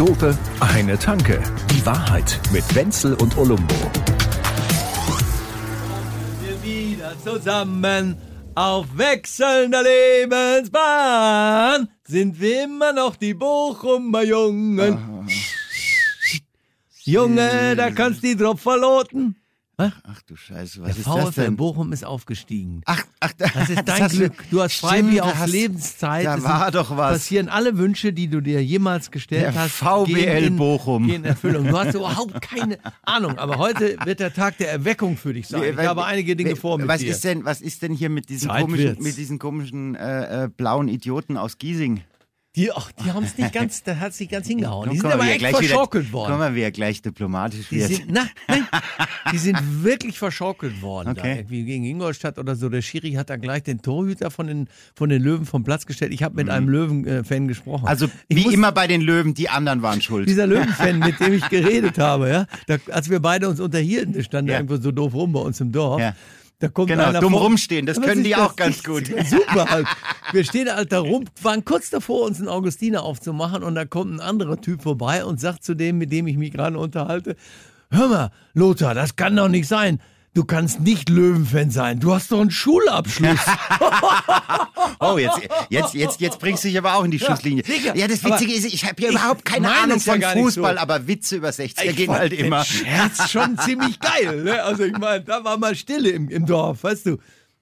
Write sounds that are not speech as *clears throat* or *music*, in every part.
Doofe, eine Tanke. Die Wahrheit mit Wenzel und Olumbo. wir wieder zusammen auf wechselnder Lebensbahn sind wir immer noch die Bochumer Jungen. Junge, da kannst du die drauf verloten. Ach du Scheiße, was Der ist das VfL denn? Bochum ist aufgestiegen. Ach, ach, Das ist dein hast Glück. Du hast Freibier da auf Lebenszeit. Da Es war sind- doch was. Passieren alle Wünsche, die du dir jemals gestellt Der hast. VBL gehen in, Bochum. Gehen in Erfüllung. Du hast überhaupt keine Ahnung. Aber heute wird der Tag der Erweckung für dich sein. Ich habe einige Dinge vor mit was dir. Ist denn, was ist denn hier mit diesen Zeit komischen, mit diesen komischen äh, äh, blauen Idioten aus Giesing? Die, ach, die haben es nicht ganz, da hat es nicht ganz hingehauen. Die sind aber er echt gleich wieder- verschaukelt worden. Wie er gleich diplomatisch Die wird. sind, na, nein, *laughs* die sind wirklich verschaukelt worden. Da, Okay. irgendwie gegen Ingolstadt oder so. Der Schiri hat da gleich den Torhüter von den, von den Löwen vom Platz gestellt. Ich habe mit einem Löwen-Fan gesprochen. Mhm. also ich wie muss- immer bei den Löwen, die anderen waren schuld. Dieser Löwen-Fan, mit dem ich *laughs* geredet habe, ja, da, als wir beide uns unterhielten, der stand da Ja. irgendwo so doof rum bei uns im Dorf. Ja. Da kommt Genau, dumm vor- rumstehen, das Aber können die auch ganz gut. *laughs* Super halt. Wir stehen halt da rum, waren kurz davor, uns einen Augustiner aufzumachen und da kommt ein anderer Typ vorbei und sagt zu dem, mit dem ich mich gerade unterhalte, hör mal, Lothar, das kann doch nicht sein. Du kannst nicht Löwenfan sein. Du hast doch einen Schulabschluss. *laughs* Oh, jetzt, jetzt, jetzt, jetzt bringst du dich aber auch in die Schusslinie. sicher. Ja, das Witzige ist, ich habe hier ich überhaupt keine Ahnung ja von nicht Fußball, so. aber Witze über 60er Ich gehen halt immer. Scherz schon ziemlich geil. Ne? Also ich meine, da war mal Stille im, im Dorf, weißt du.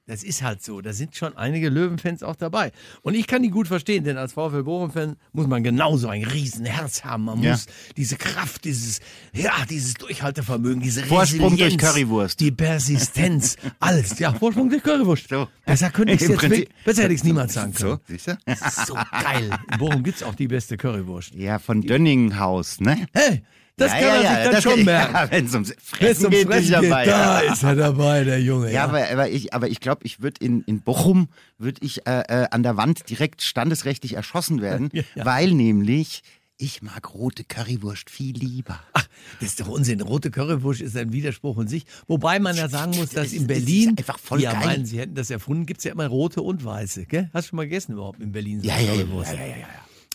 Das ist halt so. Da sind schon einige Löwenfans auch dabei. Und ich kann die gut verstehen, denn als VfL Bochum-Fan muss man genauso ein Riesenherz haben. Man Ja. muss diese Kraft, dieses, ja, dieses Durchhaltevermögen, diese Vorsprung durch Currywurst. Die Persistenz, *laughs* alles. Ja, Vorsprung durch Currywurst. So. Besser könnte ich jetzt Prinzip- besser hätte ich es niemals sagen können. So, siehst du? Das ist so geil. In Bochum gibt es auch die beste Currywurst. Ja, von Dönninghaus, ne? Hey, das ja, kann ja, er ja, sich dann das- schon merken. Ja, Wenn es ums Fressen ums geht, Fressen geht, dabei. da ist er dabei, der Junge. Ja, aber, aber ich, aber ich glaube, ich würde in, in Bochum würde ich äh, äh, an der Wand direkt standesrechtlich erschossen werden, *laughs* weil nämlich ich mag rote Currywurst viel lieber. Ach, das ist doch Unsinn. Rote Currywurst ist ein Widerspruch in sich. Wobei man ja sagen muss, dass Das in ist- das ist Berlin, einfach voll ja geil. meinen, sie hätten das erfunden, gibt es ja immer rote und weiße. Gell? Hast du schon mal gegessen überhaupt in Berlin? so Ja, ja, ja, ja, ja, ja.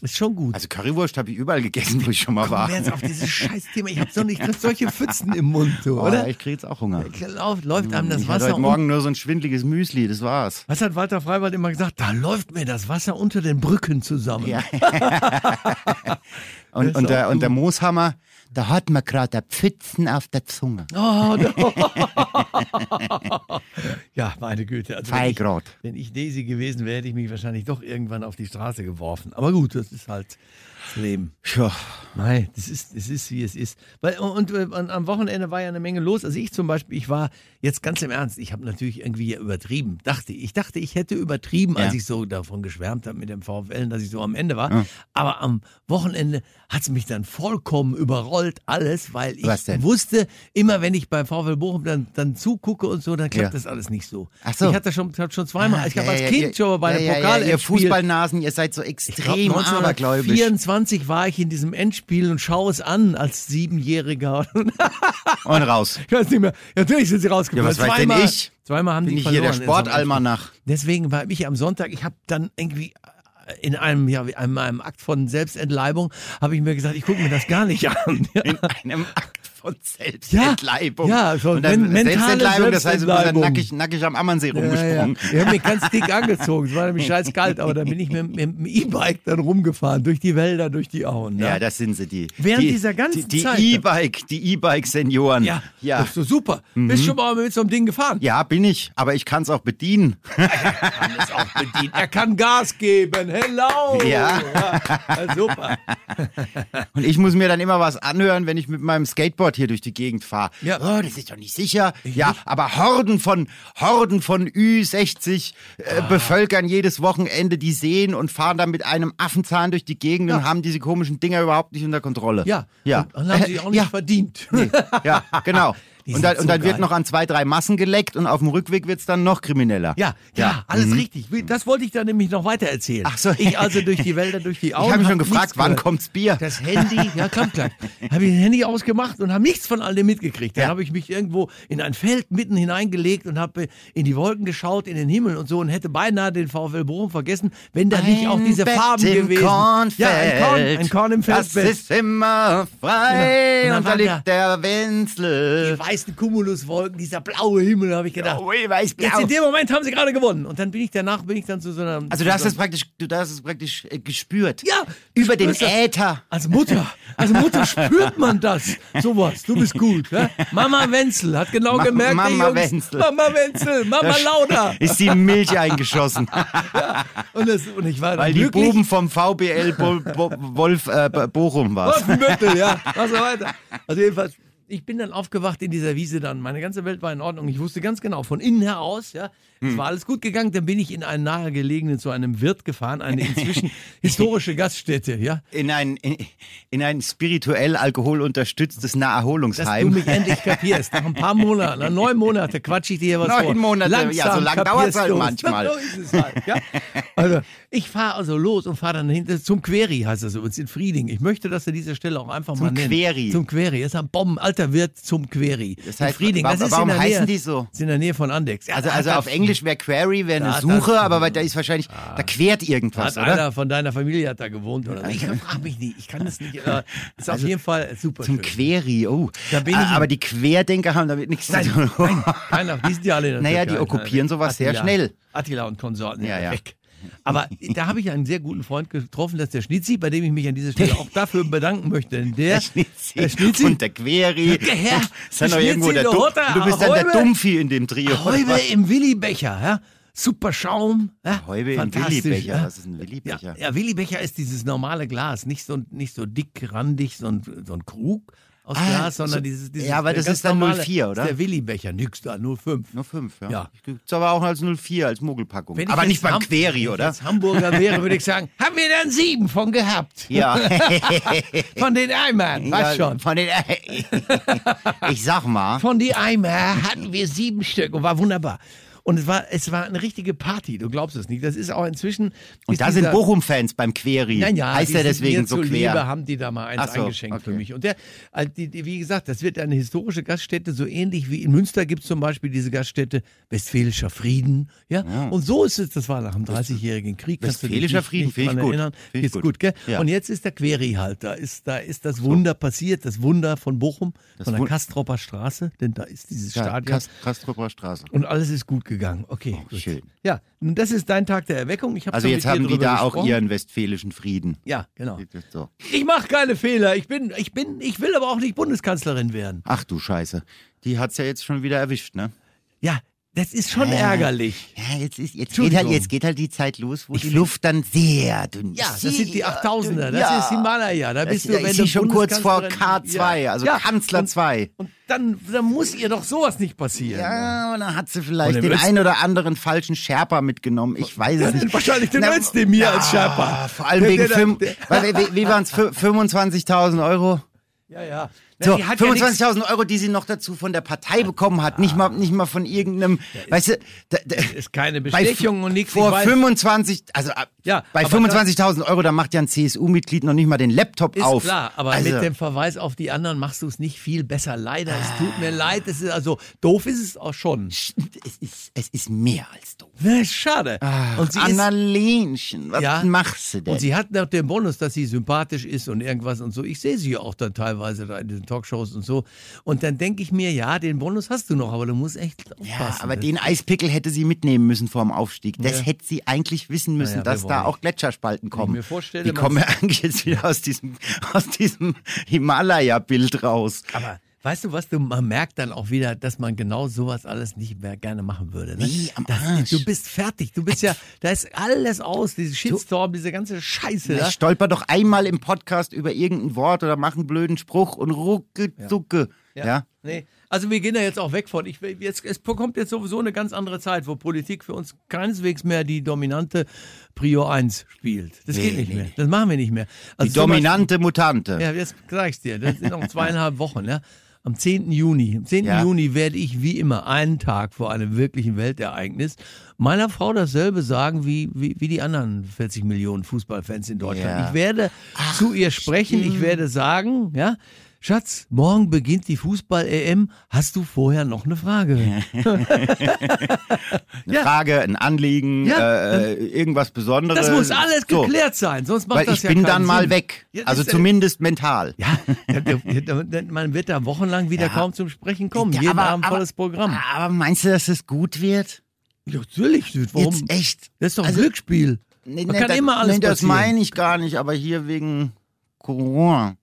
Ist schon gut. Also Currywurst habe ich überall gegessen, wo ich schon mal war. Kommen wir jetzt auf dieses Scheißthema. Ich habe so nicht solche Pfützen im Mund, du, Oh, oder? ich kriege jetzt auch Hunger. Läuft, läuft einem das Ich Wasser heute Morgen nur so ein schwindliges Müsli, das war's. Was hat Walter Freiwald immer gesagt? Da läuft mir das Wasser unter den Brücken zusammen. Ja. *laughs* Und, und, der, und der. Mooshammer, da hat man gerade Pfützen auf der Zunge. Oh, *laughs* da- *laughs* ja, meine Güte. Also wenn, ich, Feigrad. wenn ich Daisy gewesen wäre, hätte ich mich wahrscheinlich doch irgendwann auf die Straße geworfen. Aber gut, das ist halt das Leben. Ja. Nein, das ist, das ist, wie es ist. Weil, und, und, äh, und, am Wochenende war ja eine Menge los. Also ich zum Beispiel, ich war jetzt ganz im Ernst, ich habe natürlich irgendwie übertrieben. Dachte, ich dachte, ich hätte übertrieben, ja. als ich so davon geschwärmt habe mit dem VfL, dass ich so am Ende war. Ja. Aber am Wochenende hat es mich dann vollkommen überrollt, alles, weil ich wusste, immer wenn ich beim VfL Bochum dann, dann zugucke und so, dann klappt ja. das alles nicht so. Ach so. Ich hatte schon, hab schon zweimal, ah, ich habe als Kind schon mal bei der Pokal Ihr Fußballnasen, ihr seid so extrem abergläubisch. 24 20 war ich in diesem Endspiel und schaue es an als Siebenjähriger. *laughs* und raus. Ich weiß nicht mehr. Natürlich sind sie rausgekommen. Ja, was weiß denn ich? Zweimal haben Bin die ich verloren. hier der Sportalmanach. Deswegen war ich am Sonntag, ich habe dann irgendwie äh, in einem, ja, in einem Akt von Selbstentleibung habe ich mir gesagt, ich gucke mir das gar nicht an. in einem Akt von Selbstentleibung. Ja, ja, so und dann Selbstentleibung, das heißt, du bist dann nackig, nackig am Ammernsee Ja, ja. rumgesprungen. Ich habe mich ganz dick angezogen. Es war nämlich *laughs* scheiß kalt, aber dann bin ich mit, mit dem E-Bike dann rumgefahren, durch die Wälder, durch die Auen. Ja, Ja, das sind sie, die. Während die, dieser ganzen die, die Zeit- E-Bike, die E-Bike-Senioren. ja, ja. das ist so super. Bist schon mal mit so einem Ding gefahren? Ja, bin ich, aber ich kann es auch bedienen. *laughs* kann es auch bedienen. Er kann Gas geben. Hello. Ja. ja super. Und ich muss mir dann immer was anhören, wenn ich mit meinem Skateboard hier durch die Gegend fahre. Ja. Oh, das ist doch nicht sicher. Ja, aber Horden von Horden von Ü60 äh, Ah. bevölkern jedes Wochenende die Seen und fahren dann mit einem Affenzahn durch die Gegend und haben diese komischen Dinger überhaupt nicht unter Kontrolle. Ja. Ja. Und, und haben sie *laughs* auch nicht ja. verdient. Ja, genau. *laughs* Die Und dann, und dann wird noch an zwei, drei Massen geleckt und auf dem Rückweg wird's dann noch krimineller. Ja, ja, alles richtig. Das wollte ich da nämlich noch weiter erzählen. Mhm. Ach so. Ich also durch die Wälder, durch die Augen. Ich habe mich schon gefragt, wann gehört. kommt's Bier? Das Handy, ja, kommt gleich. Habe ich das Handy ausgemacht und habe nichts von all dem mitgekriegt. Dann Ja. habe ich mich irgendwo in ein Feld mitten hineingelegt und habe in die Wolken geschaut, in den Himmel und so und hätte beinahe den VfL Bochum vergessen, wenn da nicht auch diese Bett Farben im gewesen. Kornfeld. Ja, ein Korn, ein Korn im Das Feldbett. ist immer frei. Genau. Und dann Und da liegt der Wenzel. Weißen Cumuluswolken, dieser blaue Himmel, habe ich gedacht. Oh, weiß Jetzt blau. in dem Moment haben sie gerade gewonnen. Und dann bin ich danach, bin ich dann zu so einer. Also du hast es praktisch, du hast es praktisch äh, gespürt. Ja, Über den das. Äther. Als Mutter, als Mutter spürt man das. Sowas, du bist gut. Ja? Mama Wenzel hat genau Ma- gemerkt, Mama Jungs, Wenzel. Mama Wenzel, Mama Da Lauda. Ist die Milch eingeschossen. *laughs* Und, das, und ich war Weil die glücklich. Buben vom VBL Bo Bo Wolf äh, Bochum war. Wolfenbüttel, ja. Mach so weiter. Also jedenfalls, ich bin dann aufgewacht in dieser Wiese dann. Meine ganze Welt war in Ordnung. Ich wusste ganz genau, von innen heraus, ja. Hm. Es war alles gut gegangen. Dann bin ich in einen nahegelegenen, zu einem Wirt gefahren, eine *laughs* inzwischen historische Gaststätte, ja. In ein, in, in ein spirituell alkoholunterstütztes Dass du Naherholungsheim. mich endlich kapierst. Nach ein paar Monaten, nach neun Monate quatsch ich dir hier was Neun vor. Monate, ja, so lang kapierst dauert's halt du's. manchmal. *laughs* So ist es halt, ja. Also, ich fahre also los und fahre dann hinter zum Query, heißt das übrigens, in Frieding. Ich möchte, dass er diese Stelle auch einfach mal nennt. Query. Zum Query. Das ist ein Bomben, alter Wirt zum Query. Das heißt, Frieding. Das ist warum in der heißen Nähe, die so? Das ist in der Nähe von Andex. Ja, Also, also auf Englisch wäre Query wäre eine Suche, aber da ist wahrscheinlich, da quert irgendwas, Hat oder? einer von deiner Familie hat da gewohnt oder so. Ich *laughs* frage mich nicht. Ich kann das nicht. Äh, ist auf jeden Fall super Also Zum schön. Query, oh. Ah, aber die Querdenker haben damit nichts zu tun. Keiner, die sind ja alle in der Naja, Türkei. die okkupieren sowas sehr Attila- schnell. Attila und Konsorten, Ja, ja, ja. weg. Aber da habe ich einen sehr guten Freund getroffen, das ist der Schnitzi, bei dem ich mich an dieser Stelle auch dafür bedanken möchte. Denn der, Der Schnitzi, der Schnitzi und der Query. Der Herr, ist dann noch der irgendwo der der Hotter, Du bist dann der. Dummvieh in dem Trio. Häube im Willibecher, ja? Super Schaum. Ja? Häube im Fantastisch, Willibecher. Ja? Was ist ein Willibecher? Ja, ja, Willibecher ist dieses normale Glas, nicht so, nicht so dick, randig, so ein, so ein Krug aus Ah, Glas, sondern so- dieses, dieses ja, aber das ist dann normale, 04, oder? ist Der Willibecher, nix da, nur fünf. Nur fünf, ja. Ja. Gibt's aber auch als 04, als Mogelpackung. Aber nicht beim Ham- Query, wenn ich oder? Hamburger wäre, würde ich sagen, haben wir dann sieben von gehabt. Ja. *laughs* Von den Eimern, weißt ja, schon. Von den, *laughs* ich sag mal. Von die Eimer hatten wir sieben Stück und war wunderbar. Und es war, es war eine richtige Party, du glaubst es nicht. Das ist auch inzwischen. Und da sind Bochum-Fans beim Query. Nein, ja, heißt er deswegen so quer. Liebe haben die da mal eins so, eingeschenkt okay. für mich. Und der, also die, die, wie gesagt, das wird eine historische Gaststätte, so ähnlich wie in Münster gibt es zum Beispiel diese Gaststätte Westfälischer Frieden. Ja? Und so ist es, das war nach dem 30-jährigen Krieg. Westfälischer nicht- Frieden, finde ich gut. Erinnern. Finde ich ist gut. gut, gell? Ja. Und jetzt ist der Query halt, da ist, da ist das Wunder passiert, das Wunder von Bochum, von der Kastropper Straße, denn da ist dieses Ja, Stadion. Kast Kastrupper Straße. Und alles ist gut gegangen. Okay, gut. schön. Ja, nun das ist dein Tag der Erweckung. Also jetzt haben die da auch gesprochen. ihren westfälischen Frieden. Ja, genau. So. Ich mache keine Fehler. Ich bin, ich bin, ich will aber auch nicht Bundeskanzlerin werden. Ach du Scheiße. Die hat's ja jetzt schon wieder erwischt, ne? Ja, das ist schon Ja. ärgerlich. Ja, jetzt, ist, jetzt, geht halt, jetzt geht halt die Zeit los, wo die Luft dann sehr dünn ist. Ja, das sind die Sehr 8000er. dünn. Das ist Himalaya. Da Das bist du, wenn ist du sie schon kurz vor Bundeskanzlerin- K2, also Kanzler und, 2. Und dann, dann muss ihr doch sowas nicht passieren. Ja, und dann hat sie vielleicht Und den Öst- einen oder anderen falschen Sherpa mitgenommen. Ich weiß es nicht. Wahrscheinlich den Özdemir ja, als Sherpa. Vor allem Der- wegen der- fünf, der- weil, wie, wie waren es? 25.000 Euro? Ja, ja. So, die hat ja nichts- 25.000 Euro, die sie noch dazu von der Partei bekommen hat. Nicht mal, nicht mal von irgendeinem, weißt du, da, da, ist keine bei Bestechung und nichts. Vor Ich weiß- 25, also Ja, bei aber 25.000 Euro, da macht ja ein CSU-Mitglied noch nicht mal den Laptop Ist auf. klar, aber also, mit dem Verweis auf die anderen machst du es nicht viel besser. Leider, es tut mir leid. Es ist also doof ist es auch schon. es ist, es ist mehr als doof. Na, schade. und sie Annalenchen, was Ja. machst du denn? und sie hat noch den Bonus, dass sie sympathisch ist und irgendwas und so. Ich sehe sie ja auch dann teilweise da in diesen Talkshows und so. Und dann denke ich mir, ja, den Bonus hast du noch, aber du musst echt aufpassen. ja, aber Das- den Eispickel hätte sie mitnehmen müssen vor dem Aufstieg. Das Ja. hätte sie eigentlich wissen müssen, Naja, dass da auch Gletscherspalten kommen. mir vorstelle, Die kommen ja *laughs* *laughs* eigentlich jetzt wieder aus diesem, aus diesem Himalaya-Bild raus. Aber weißt du was, du, man merkt dann auch wieder, dass man genau sowas alles nicht mehr gerne machen würde. Ne? Nee, am Arsch. Du bist fertig. Du bist ja, da ist alles aus, diese Shitstorm, diese ganze Scheiße. Ich Da. stolper doch einmal im Podcast über irgendein Wort oder mache einen blöden Spruch und rucke, zucke. Ja. Nee. Also wir gehen da jetzt auch weg von. Ich, jetzt, es kommt jetzt sowieso eine ganz andere Zeit, wo Politik für uns keineswegs mehr die dominante Prio 1 spielt. Das geht Nee, nicht nee, mehr. Das machen wir nicht mehr. Also Die dominante Mutante. Beispiel, ja, jetzt sag ich's dir. Das sind noch *laughs* zweieinhalb Wochen. Ja? Am 10. Juni, am 10. Ja. Juni werde ich wie immer einen Tag vor einem wirklichen Weltereignis meiner Frau dasselbe sagen wie, wie, wie die anderen 40 Millionen Fußballfans in Deutschland. Ja. Ich werde zu ihr sprechen, ich werde sagen, ja, Schatz, morgen beginnt die Fußball-EM. Hast du vorher noch eine Frage? *laughs* Eine Ja. Frage, ein Anliegen, Ja, äh, irgendwas Besonderes. Das muss alles So. geklärt sein, sonst macht Weil das ich ja bin dann mal Sinn. weg. Ja, das also zumindest mental. Ja, man wird da wochenlang wieder kaum zum Sprechen kommen. Ja, Jeden aber- Abend aber- volles Programm. Aber meinst du, dass es gut wird? Ja, natürlich. Warum? Jetzt echt? Das ist doch ein Also- Glücksspiel. Nee, Man nee, kann da- immer alles nee, das meine ich gar nicht, aber hier wegen Corona.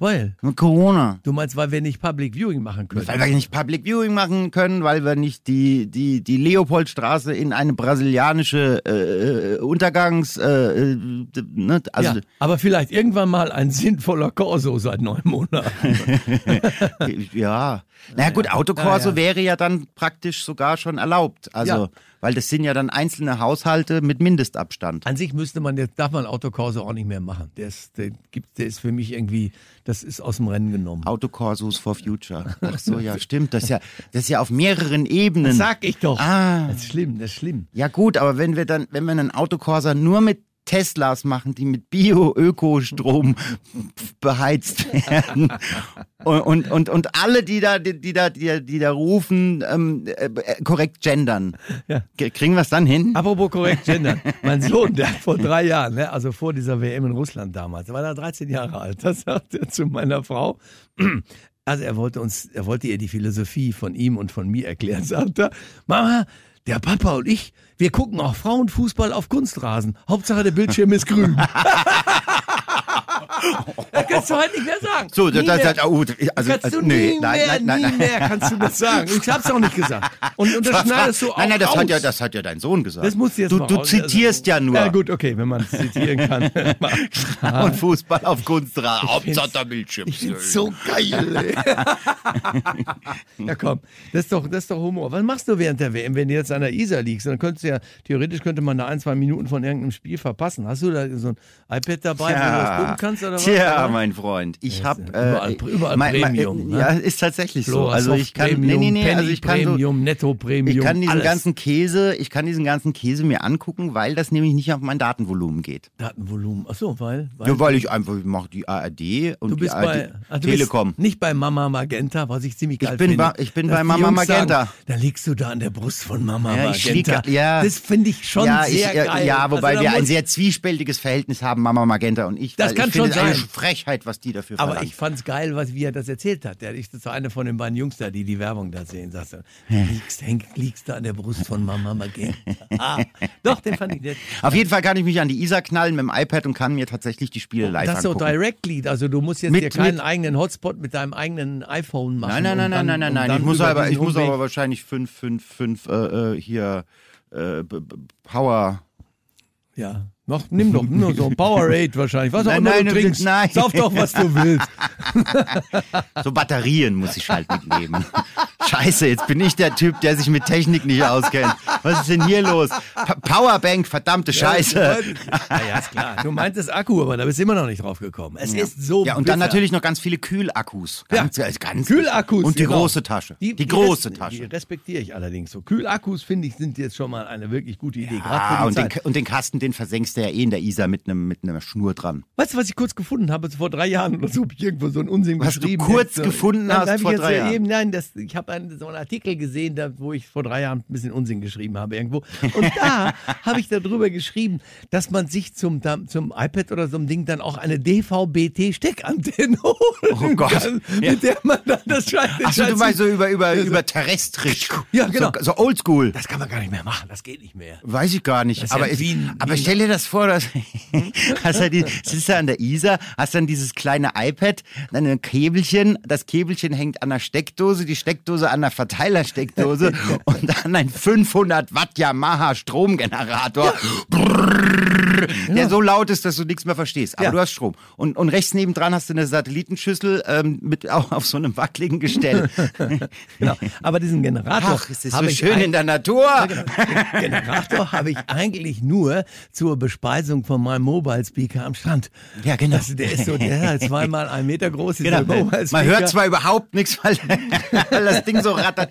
Weil, Mit Corona. du meinst, weil wir nicht Public Viewing machen können. Weil wir nicht Public Viewing machen können, weil wir nicht die, die, die Leopoldstraße in eine brasilianische äh, Untergangs... Äh, äh, ne? Also, ja, aber vielleicht irgendwann mal ein sinnvoller Corso seit neun Monaten. *laughs* ja. Na gut, Autokorso Ja, ja. wäre ja dann praktisch sogar schon erlaubt. Also, Ja. Weil das sind ja dann einzelne Haushalte mit Mindestabstand. An sich müsste man, jetzt darf man Autokorso auch nicht mehr machen. Der ist, der gibt, der ist für mich irgendwie, das ist aus dem Rennen genommen. Autokorsos for Future. *laughs* Ach so, ja, stimmt. Das ist ja, das ist ja auf mehreren Ebenen. Das sag ich doch. Ah. Das ist schlimm, das ist schlimm. Ja gut, aber wenn wir dann, wenn wir einen Autokorsa nur mit Teslas machen, die mit Bio-Ökostrom beheizt werden und, und, und, und alle, die da, die, die da, die, da- die da rufen, ähm, äh, korrekt gendern. Ja. Ge- Kriegen wir es dann hin? Apropos korrekt gendern. *laughs* mein Sohn, der hat vor drei Jahren, ne, also vor dieser WM in Russland damals, da war er 13 Jahre alt, da sagt er zu meiner Frau, also er wollte uns, er wollte ihr die Philosophie von ihm und von mir erklären, sagt er, Mama, der Papa und ich, wir gucken auch Frauenfußball auf Kunstrasen. Hauptsache der Bildschirm ist grün. *laughs* *laughs* das kannst du heute nicht mehr sagen. So, das, Nie das, mehr. das, oh, also, kannst also, du nee, nie nein, mehr, nein, nein, nie nein. mehr kannst du das sagen. Ich hab's auch nicht gesagt. Und, und *laughs* das schneidest du auch Nein, nein, das raus. hat, ja, das hat ja dein Sohn gesagt. Das musst du jetzt du, mal du raus- zitierst ja nur. Ja gut, okay, wenn man zitieren kann. Und *laughs* Fußball auf Kunstrasen. find's- Hauptsache der Bildschirm. Ich find's so geil. Ey. ja komm, das ist, doch, das ist doch Humor. Was machst du während der WM, wenn du jetzt an der Isar liegst? Dann könntest du ja, theoretisch könnte man da ein, zwei Minuten von irgendeinem Spiel verpassen. Hast du da so ein iPad dabei, wo du das gucken kannst oder was? Tja, mein Freund, ich Ja, habe ja überall- überall Premium, ne? Ja, ist tatsächlich so. Also ich kann, Premium, nee, nee, nee, Penny also ich kann so, Premium, Netto Premium, ich kann diesen alles. ganzen Käse, ich kann diesen ganzen Käse mir angucken, weil das nämlich nicht auf mein Datenvolumen geht. Datenvolumen. Achso, weil, weil Ja, weil ich einfach ich mache die ARD und du bist die ARD, bei ach, du Telekom. Bist nicht bei Mama Magenta, was ich ziemlich geil bin finde. bei- ich bin Dass bei Mama Jungs sagen, Magenta. Da liegst du da an der Brust von Mama Ja, ich lieg- Magenta. ja. Das finde ich schon ja, sehr ich, ja, geil. ja, wobei Also wir ein sehr zwiespältiges Verhältnis haben, Mama Magenta und ich. Das weil kann ich schon es eine. Frechheit, was die dafür Aber verlangen. ich fand's geil, was, wie er das erzählt hat. Der ist war einer von den beiden Jungs da, die die Werbung da sehen. Sagst du, liegst, häng, liegst da an der Brust von Mama Magenta. *laughs* Ah, doch, den fand ich nett. Auf jeden Fall kann ich mich an die Isar knallen mit dem iPad und kann mir tatsächlich die Spiele live Das ist so. Directly, also du musst jetzt Mit- dir keinen mit- eigenen Hotspot mit deinem eigenen iPhone machen. Nein, nein, nein, dann, nein, nein, nein, Ich muss aber, ich muss aber wahrscheinlich fünf, fünf, fünf äh, hier äh, Power. Ja. Noch, nimm doch *laughs* nur so ein Powerade wahrscheinlich. Was auch Nein, immer nein, du trinkst. nein. Sauf doch, was du willst. *laughs* So Batterien muss ich halt mitnehmen. Scheiße, jetzt bin ich der Typ, der sich mit Technik nicht auskennt. Was ist denn hier los? Pa Powerbank, verdammte Scheiße. *laughs* Ja, ja, ist klar. Du meintest Akku, aber da bist du immer noch nicht drauf gekommen. Es ist so Ja, und dann bitter. natürlich noch ganz viele Kühlakkus. Ganz, Ja. ganz Kühlakkus. Und die genau. große Tasche. Die, große res- Tasche. Die respektiere ich allerdings so. Kühlakkus, finde ich, sind jetzt schon mal eine wirklich gute Idee. Für und die den, und den Kasten, den versenkst du ja eh in der Isar mit einem mit einer Schnur dran. Weißt du, was ich kurz gefunden habe? Vor drei Jahren oder so habe ich irgendwo so einen Unsinn Was du geschrieben. kurz Jetzt, gefunden nein, hast ich vor drei ja Jahren. Eben, nein, das, ich habe einen, so einen Artikel gesehen, da, wo ich vor drei Jahren ein bisschen Unsinn geschrieben habe irgendwo. Und *laughs* da habe ich darüber geschrieben, dass man sich zum, zum iPad oder so einem Ding dann auch eine DVB-T-Steckantenne *laughs* holen Oh Gott. kann, Ja. mit der man dann das Scheiß... den Achso, du meinst so über, über, Ja, so- über terrestrisch. Ja, genau. So, so oldschool. Das kann man gar nicht mehr machen, das geht nicht mehr. Weiß ich gar nicht. Aber ja ich, aber stell dir das vor, dass *laughs* hast du die, sitzt da an der Isar, hast dann dieses kleine iPad, dann ein Käbelchen, das Käbelchen hängt an der Steckdose, die Steckdose an der Verteilersteckdose *laughs* und dann ein 500 Watt Yamaha Stromgenerator. Brrrr, der so laut ist, dass du nichts mehr verstehst. Aber Ja. du hast Strom. Und, und rechts nebendran hast du eine Satellitenschüssel ähm, mit auch auf so einem wackeligen Gestell. *laughs* Genau. Aber diesen Generator. Ach, es ist so schön in der Natur. Den Generator habe ich eigentlich nur zur Bespeisung von meinem Mobile Speaker am Strand. Ja, genau. Das, der ist so, der ist zweimal ein Meter groß. dieser Genau. Mobile Man Speaker. hört zwar überhaupt nichts, weil, *laughs* weil das Ding so rattert.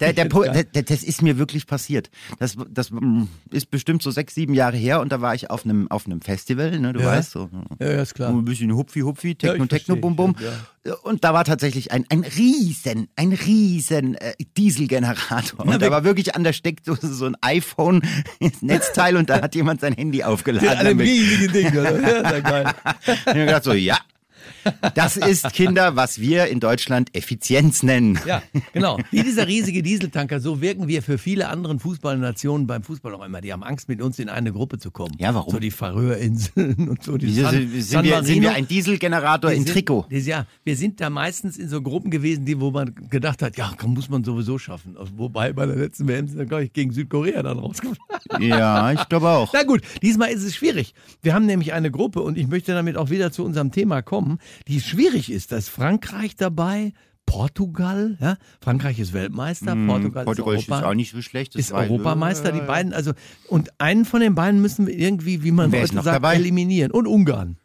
Der, der, der, der, das ist mir wirklich passiert. Das, das mm, ist bestimmt so sechs, sieben Jahre her und da war ich auf einem, auf einem Festival, ne, du Ja. weißt, so, Ja, ja, ist klar. ein bisschen Hupfi, Hupfi, Ja, Ja. Und da war tatsächlich ein, ein riesen, ein riesen äh, Dieselgenerator. Und da war wirklich an der Steckdose so ein iPhone-Netzteil und da hat jemand sein Handy aufgeladen. Der an dem riesigen Ding. Oder? Ja, ja geil. Und ich hab gedacht so, ja, das ist, Kinder, was wir in Deutschland Effizienz nennen. Ja, genau. Wie dieser riesige Dieseltanker, so wirken wir für viele andere Fußballnationen beim Fußball auch immer. Die haben Angst, mit uns in eine Gruppe zu kommen. Ja, warum? So die Färöerinseln und so. Die Wieso San, sind, San wir, sind wir ein Dieselgenerator Wir in sind- Trikot? Ja, wir sind da meistens in so Gruppen gewesen, die, wo man gedacht hat, ja, komm, muss man sowieso schaffen. Wobei bei der letzten WM sind wir, glaube ich, gegen Südkorea dann rausgeflogen. Ja, ich glaube auch. Na gut, diesmal ist es schwierig. Wir haben nämlich eine Gruppe und ich möchte damit auch wieder zu unserem Thema kommen, die schwierig ist. Da ist Frankreich dabei, Portugal, ja? Frankreich ist Weltmeister, Portugal, Mhm. Portugal ist ist Europa, auch nicht so schlecht. ist war- Europameister, die beiden, also und einen von den beiden müssen wir irgendwie, wie man ist heute sagt, dabei? eliminieren. Und Ungarn.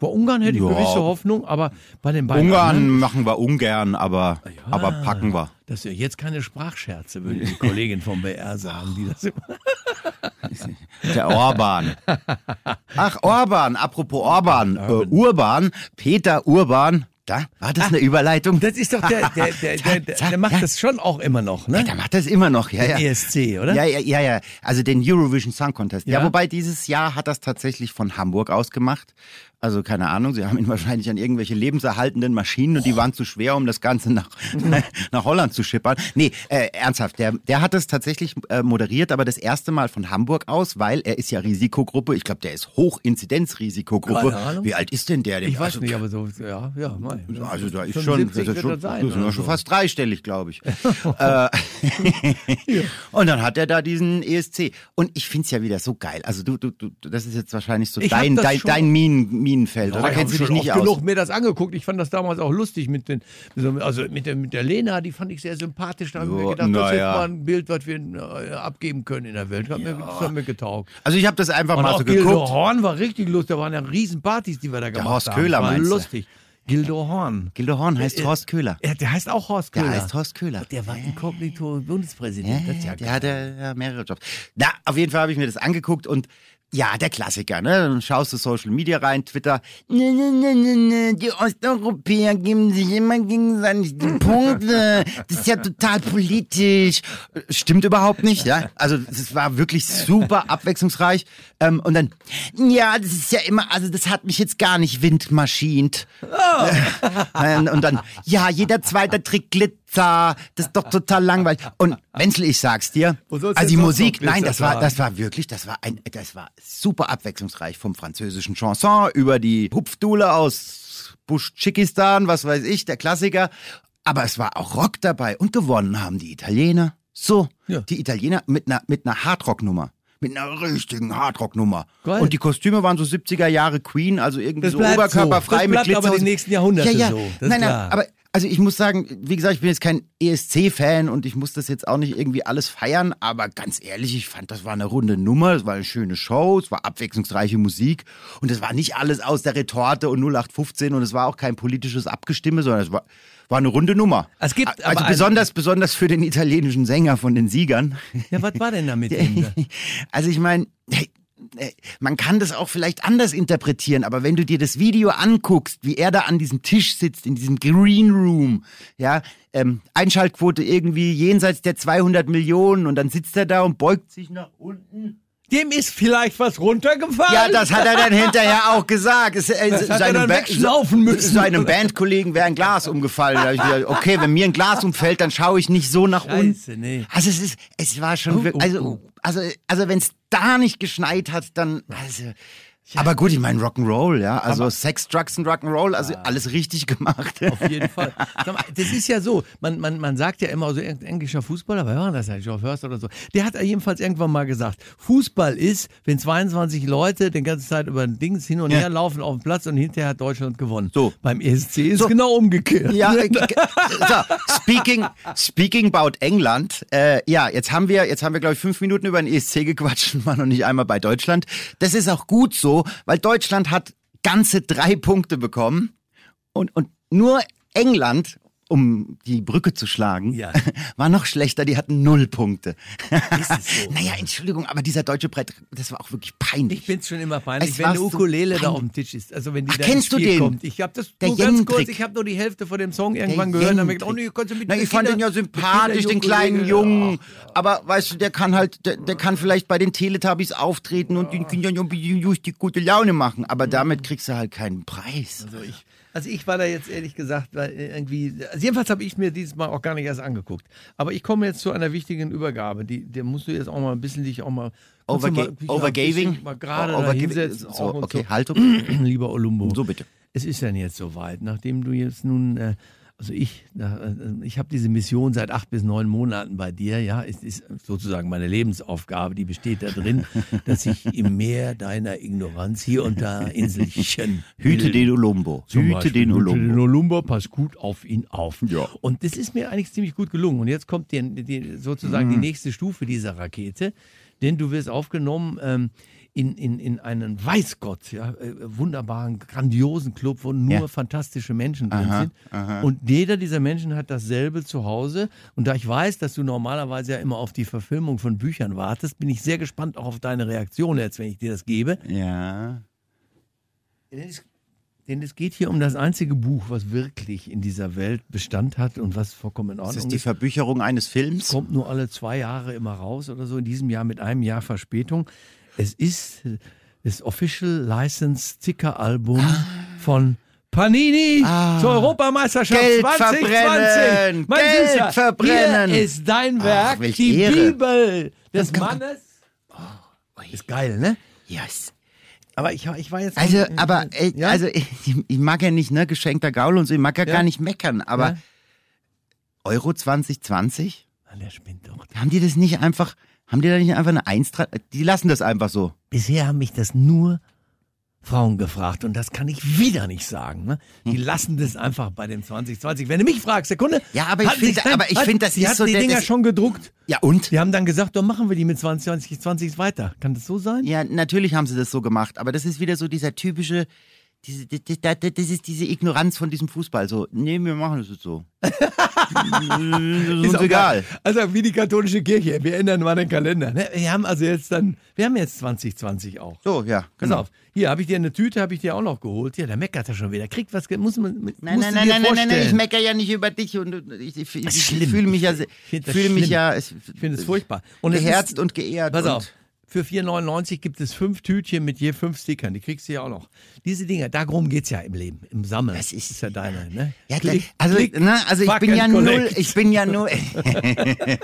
Bei Ungarn hätte ich Ja. gewisse Hoffnung, aber bei den beiden Ungarn anderen, machen wir ungern, aber, aber packen wir. das sind jetzt keine Sprachscherze, würde die Kollegin vom BR sagen, die das immer *laughs* Der Orban. Ach, Orban, apropos Orban. Äh, Urban, Peter Urban. Da, war das eine Überleitung? Das ist doch der, der, der, *laughs* der, der, der macht das schon auch immer noch, ne? Der macht das immer noch, ja, ja. ESC, oder? Ja, ja, ja, ja. Also den Eurovision Song Contest. Ja. Ja. wobei dieses Jahr hat das tatsächlich von Hamburg aus gemacht. Also keine Ahnung, sie haben ihn wahrscheinlich an irgendwelche lebenserhaltenden Maschinen und die waren zu schwer, um das Ganze nach, *laughs* nach Holland zu schippern. Nee, äh, ernsthaft, der, der hat es tatsächlich äh, moderiert, aber das erste Mal von Hamburg aus, weil er ist ja Risikogruppe. Ich glaube, der ist Hochinzidenz-Risikogruppe. Keine Ahnung. Wie alt ist denn der? Ich weiß Also, nicht, aber so, ja, ja, mal. also da ist schon, 75 das ist schon, sein, das ja schon fast dreistellig, glaube ich. *laughs* äh, *laughs* und dann hat er da diesen ESC. Und ich finde es ja wieder so geil. Also du, du, du, das ist jetzt wahrscheinlich so Ich dein, dein, dein Minen, Minenfeld. Ja, oder ich kennst du dich nicht aus? genug mir das angeguckt. Ich fand das damals auch lustig mit den, also mit der, mit der Lena, die fand ich sehr sympathisch. Da habe ich mir Ja, gedacht, das na ist jetzt ja. mal ein Bild, was wir äh, abgeben können in der Welt. Hat mir, das hat mir getaugt. Also ich habe das einfach Und mal so Gildo geguckt. Horn war richtig lustig. Da waren ja riesen Partys, die wir da gemacht Horst haben. Köhler Das war lustig. Gildo Horn. Gildo Horn heißt Äh, Horst Köhler. Ja, der heißt auch Horst Der Köhler. heißt Horst Köhler. Der war inkognito Bundespräsident. das ist ja der hatte ja mehrere Jobs. Na, auf jeden Fall habe ich mir das angeguckt und ja, der Klassiker, ne? Dann schaust du Social Media rein, Twitter. Ne, ne, ne, ne, ne. Die Osteuropäer geben sich immer gegenseitig die Punkte. Das ist ja total politisch. Stimmt überhaupt nicht, ja? Also, es war wirklich super abwechslungsreich. Ähm, und dann, ja, das ist ja immer, also, das hat mich jetzt gar nicht windmaschint. Ähm, *laughs* Und dann, ja, jeder zweite Trick Glitzer. Das ist doch total langweilig. Und Wenzel, ich sag's dir. Also die Musik, nein, das war, das war wirklich, das war ein, das war super abwechslungsreich vom französischen Chanson über die Hupfdule aus Buschikistan, was weiß ich, der Klassiker. Aber es war auch Rock dabei und gewonnen haben die Italiener. So, Ja. die Italiener mit einer, mit einer Hardrock-Nummer. Mit einer richtigen Hardrock-Nummer. Und die Kostüme waren so 70er Jahre Queen, also irgendwie Das so oberkörperfrei so. Das mit bleibt Glitzer. aber die nächsten Jahrhunderte ja, ja. so. Das nein, nein, aber also ich muss sagen, wie gesagt, ich bin jetzt kein ESC-Fan und ich muss das jetzt auch nicht irgendwie alles feiern, aber ganz ehrlich, ich fand, das war eine runde Nummer, es war eine schöne Show, es war abwechslungsreiche Musik und es war nicht alles aus der Retorte und 0815 und es war auch kein politisches Abgestimme, sondern es war, war eine runde Nummer. Es gibt also besonders, besonders für den italienischen Sänger von den Siegern. Ja, was war denn da mit *laughs* da? Also ich meine, man kann das auch vielleicht anders interpretieren, aber wenn du dir das Video anguckst, wie er da an diesem Tisch sitzt, in diesem Green Room, ja, ähm, Einschaltquote irgendwie jenseits der 200 Millionen und dann sitzt er da und beugt sich nach unten. Dem ist vielleicht was runtergefallen? Ja, das hat er dann hinterher auch gesagt. Es, äh, Das hat er seinem dann wegschnaufen müssen. Seinem Bandkollegen wäre ein Glas umgefallen. Da hab ich gedacht, okay, wenn mir ein Glas umfällt, dann schaue ich nicht so nach unten. Scheiße, nee. Also es ist, es war schon Oh, wirklich, oh, also, oh. also, also wenn es da nicht geschneit hat, dann, also, Aber gut, ich meine Rock'n'Roll, ja. Also Sex, Drugs und Rock'n'Roll, also alles richtig gemacht. *laughs* Auf jeden Fall. Mal, das ist ja so, man, man, man sagt ja immer so, eng- englischer Fußballer, wer war das ja, Geoff Hurst oder so, der hat jedenfalls irgendwann mal gesagt, Fußball ist, wenn 22 Leute den ganzen Zeit über ein Dings hin und Ja. her laufen auf dem Platz und hinterher hat Deutschland gewonnen. So. Beim ESC ist So. genau umgekehrt. Ja, *laughs* so, speaking, speaking about England. Äh, ja, jetzt haben wir, jetzt haben wir, glaube ich, fünf Minuten über den ESC gequatscht *laughs* und waren noch nicht einmal bei Deutschland. Das ist auch gut so, weil Deutschland hat ganze drei Punkte bekommen und, und nur England, um die Brücke zu schlagen, Ja. *laughs* war noch schlechter, die hatten null Punkte. Ist es so? *laughs* naja, Entschuldigung, aber dieser deutsche Brett, das war auch wirklich peinlich. Ich find's schon immer peinlich, Es wenn eine so Ukulele da peinlich. auf dem Tisch ist. Also wenn die Ach, da kennst du den? kommt. Ich habe das Der nur ganz kurz, ich habe nur die Hälfte von dem Song irgendwann Der gehört und dann gedacht, oh nee, kannst du mit Na, ich fand den ja sympathisch, den kleinen Jungen. Aber weißt du, der kann halt, der, der kann vielleicht bei den Teletubbies auftreten und den Kindern die gute Laune machen. Aber damit kriegst du halt keinen Preis. Also ich, also ich war da jetzt ehrlich gesagt, weil irgendwie, also jedenfalls habe ich mir dieses Mal auch gar nicht erst angeguckt. Aber ich komme jetzt zu einer wichtigen Übergabe. Die, der musst du jetzt auch mal ein bisschen dich auch mal Overga Mal gerade Overgiving? hinsetzen. So, okay, so. Haltung. *clears throat* Lieber Olumbo. So bitte. Es ist dann jetzt soweit, nachdem du jetzt nun, äh, also ich, äh, ich habe diese Mission seit acht bis neun Monaten bei dir, ja, es ist sozusagen meine Lebensaufgabe, die besteht da drin, *laughs* dass ich im Meer deiner Ignoranz hier und da Inselchen *laughs* Hüte den Olumbo. Hüte Beispiel. den Hüte den Olumbo. Olumbo, pass gut auf ihn auf. Ja. Und das ist mir eigentlich ziemlich gut gelungen. Und jetzt kommt die, die, sozusagen die Mhm. nächste Stufe dieser Rakete, denn du wirst aufgenommen ähm, in, in, in einen Weißgott, ja, äh, wunderbaren, grandiosen Club, wo nur Ja. fantastische Menschen drin Aha, sind. aha. Und jeder dieser Menschen hat dasselbe zu Hause. Und da ich weiß, dass du normalerweise ja immer auf die Verfilmung von Büchern wartest, bin ich sehr gespannt auch auf deine Reaktion jetzt, wenn ich dir das gebe. Ja. Denn es, geht hier um das einzige Buch, was wirklich in dieser Welt Bestand hat und was vollkommen in Das Ordnung ist die ist. Verbücherung eines Films. Kommt nur alle zwei Jahre immer raus oder so. In diesem Jahr mit einem Jahr Verspätung. Es ist das Official License Sticker Album von Panini zur Europameisterschaft Geld 2020. verbrennen, Mein Geld Süßer, verbrennen. Hier ist dein Werk, welche die Ehre. Bibel des. Mannes. Ist geil, ne? Yes. Aber ich, ich war jetzt. Also, aber, äh, Ja? also *laughs* ich, ich mag ja nicht, ne, geschenkter Gaul und so, ich mag ja, Ja. gar nicht meckern, aber Ja? Euro 2020? Ah, Der spinnt doch. Haben die das nicht einfach, haben die da nicht einfach eine Eins dran? Die lassen das einfach so. Bisher haben mich das nur Frauen gefragt und das kann ich wieder nicht sagen. Ne? Die Hm. lassen das einfach bei dem 2020. Wenn du mich fragst, Sekunde. Ja, aber ich finde- aber ich finde, das die ist so die Dinger das- schon gedruckt. Ja, und? Die haben dann gesagt, dann machen wir die mit 2020 weiter. Kann das so sein? Ja, natürlich haben sie das so gemacht, aber das ist wieder so dieser typische, diese, das, das, ist diese Ignoranz von diesem Fußball. So, nee, wir machen das jetzt so. *laughs* das ist uns auch egal. Also wie die katholische Kirche. Wir ändern mal den Kalender. Ne? Wir haben also jetzt dann, wir haben jetzt 2020 auch. So, ja, Pass genau. auf, hier habe ich dir eine Tüte, habe ich dir auch noch geholt. Ja, der meckert er schon wieder. Kriegt was, muss man, Nein, nein, nein, dir nein, nein, nein, ich meckere ja nicht über dich und ich, ich, ich, ist fühle mich ja, Ich fühle mich ja, es, Ich finde es furchtbar. Und es geherzt ist, und geehrt. Pass und, auf, für 4,99 gibt es fünf Tütchen mit je fünf Stickern. Die kriegst du ja auch noch. Diese Dinger, darum geht es ja im Leben, im Sammeln. Das ist- ja deine, ne? Ja, Klick, also, klick, ne, also ich bin ja null, collect. ich bin ja null, *laughs*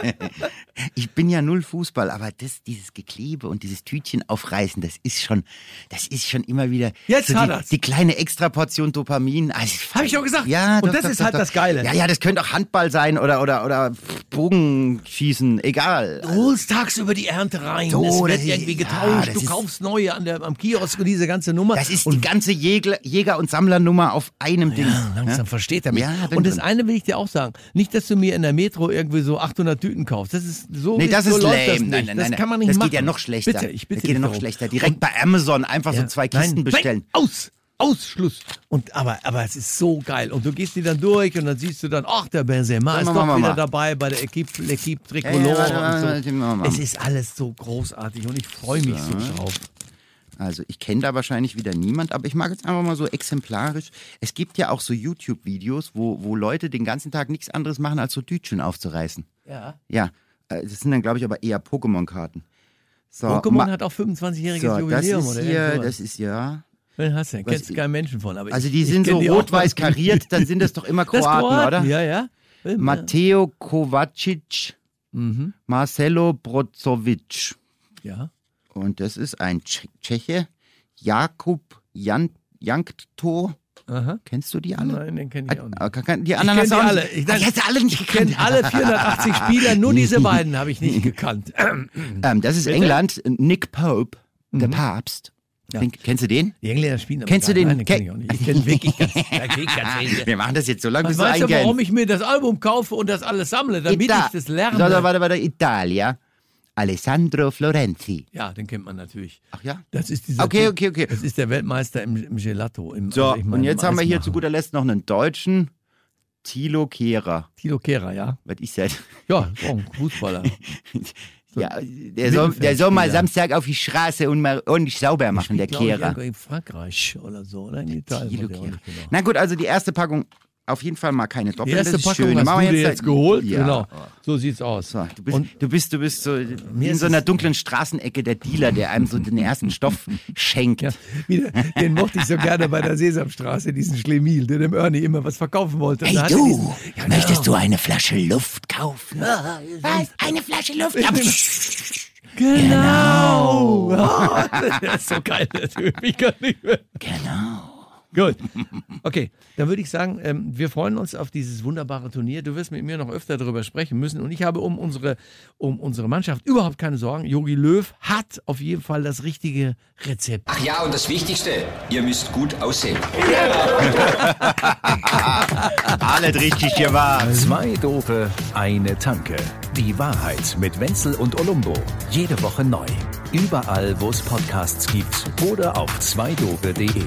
*laughs* ich bin ja null Fußball, aber das, dieses Geklebe und dieses Tütchen aufreißen, das ist schon, das ist schon immer wieder Jetzt so hat die, die kleine Extraportion Dopamin. Also, Hab ich doch gesagt. Ja, Und doch, das doch, ist doch, halt das Geile. Ja, ja, das könnte auch Handball sein oder oder oder Bogenschießen, egal. Du holst tagsüber die Ernte rein. So, es wird das ist- irgendwie ja, getauscht. das du kaufst neue an der, am Kiosk und diese ganze Nummer. Das ist und die ganze Jäger, Jäger und Sammlernummer auf einem Ding. Ja, langsam versteht er mich. Ja, und das drin. eine will ich dir auch sagen. Nicht, dass du mir in der Metro irgendwie so 800 Tüten kaufst. Das ist so. Nee, das so ist läuft lame. Das nein, nicht. nein, das nein. kann man nicht das machen. geht ja noch schlechter. Bitte, ich bitte das geht ja noch darum. schlechter. Direkt bei Amazon einfach so Ja. zwei Kisten nein, bestellen. Nein, aus! Ausschluss. Und aber, aber es ist so geil. Und du gehst die dann durch und dann siehst du dann, ach, der Benzema ist doch wieder dabei bei der Equipe, L'Equipe Ja, Tricolore ja, und warte, so. Es ist alles so großartig und ich freue mich so drauf. Also ich kenne da wahrscheinlich wieder niemand, aber ich mag jetzt einfach mal so exemplarisch. Es gibt ja auch so YouTube-Videos, wo, wo Leute den ganzen Tag nichts anderes machen, als so Tütchen aufzureißen. Ja. Ja, das sind dann, glaube ich, aber eher Pokémon-Karten. So, Pokémon hat auch 25-jähriges so, das Jubiläum ist oder hier, das ist ja. Wen hast du? denn? Kennst du keinen Menschen von. Aber Also die ich sind so rot-weiß *laughs* kariert, dann sind das doch immer Das Kroaten, Kroaten, oder? Ja, ja. Matteo Kovacic, Mhm. Marcelo Brozovic. Ja. Und das ist ein Tsche- Tscheche. Jakub Jan Jankto. Aha. Kennst du die alle? Nein, den kenne ich auch nicht. Die anderen kenn hast du alle. Ich- Ah, du alle nicht Ich gekannt. kenne alle 480 Spieler, nur diese *laughs* beiden habe ich nicht gekannt. *clears throat* Ähm, das ist Bitte? England. Nick Pope, der Mhm. Papst. Ja. Den, kennst du den? Die Engländer spielen aber Kennst du den? Nein, den kenne Ken- ich auch nicht. Ich kenne *laughs* wirklich ganz, kenn ich. *laughs* Wir machen das jetzt so lange, bis du weißt du, warum ich mir das Album kaufe und das alles sammle, damit Ita- ich das lerne? So, so, warte, warte, Italia. Alessandro Florenzi. Ja, den kennt man natürlich. Ach ja? Das ist dieser Okay, okay, okay. Das ist der Weltmeister im, im Gelato. Im, So, also ich meine, und jetzt haben wir hier zu guter Letzt noch einen Deutschen. Thilo Kehrer. Tilo Kehrer, ja. Was ist das? Ja, ein Fußballer. *laughs* Ja, der soll, der soll mal. Samstag auf die Straße und mal ordentlich sauber machen, der Ich glaube, Kehrer. irgendwo in Frankreich oder so, oder in Italien. Ich genau. Na gut, also die erste Packung auf jeden Fall mal keine Die Doppel. erste das ist Packung schön. hast Machen du wir dir jetzt geholt. Ja. Genau. So sieht's aus. So, du, bist, du bist, du bist so wie in so einer dunklen Straßenecke der Dealer, der einem so den ersten Stoff *laughs* schenkt. ja, wieder, den mochte ich so gerne bei der Sesamstraße, diesen Schlemil, der dem Ernie immer was verkaufen wollte. Hey du, Ja, möchtest du eine Flasche Luft kaufen? Was? Eine Flasche Luft? Ja, Genau. *laughs* *laughs* Ah, der ist so geil, Typ. Ich kann nicht mehr. genau. Gut. Okay, dann würde ich sagen, ähm, wir freuen uns auf dieses wunderbare Turnier. Du wirst mit mir noch öfter darüber sprechen müssen. Und ich habe um unsere, um unsere Mannschaft überhaupt keine Sorgen. Jogi Löw hat auf jeden Fall das richtige Rezept. Ach ja, und das Wichtigste, ihr müsst gut aussehen. *laughs* Alles richtig gemacht. Zwei Dope, eine Tanke. Die Wahrheit mit Wenzel und Olumbo. Jede Woche neu. Überall, wo es Podcasts gibt oder auf zweidope.de.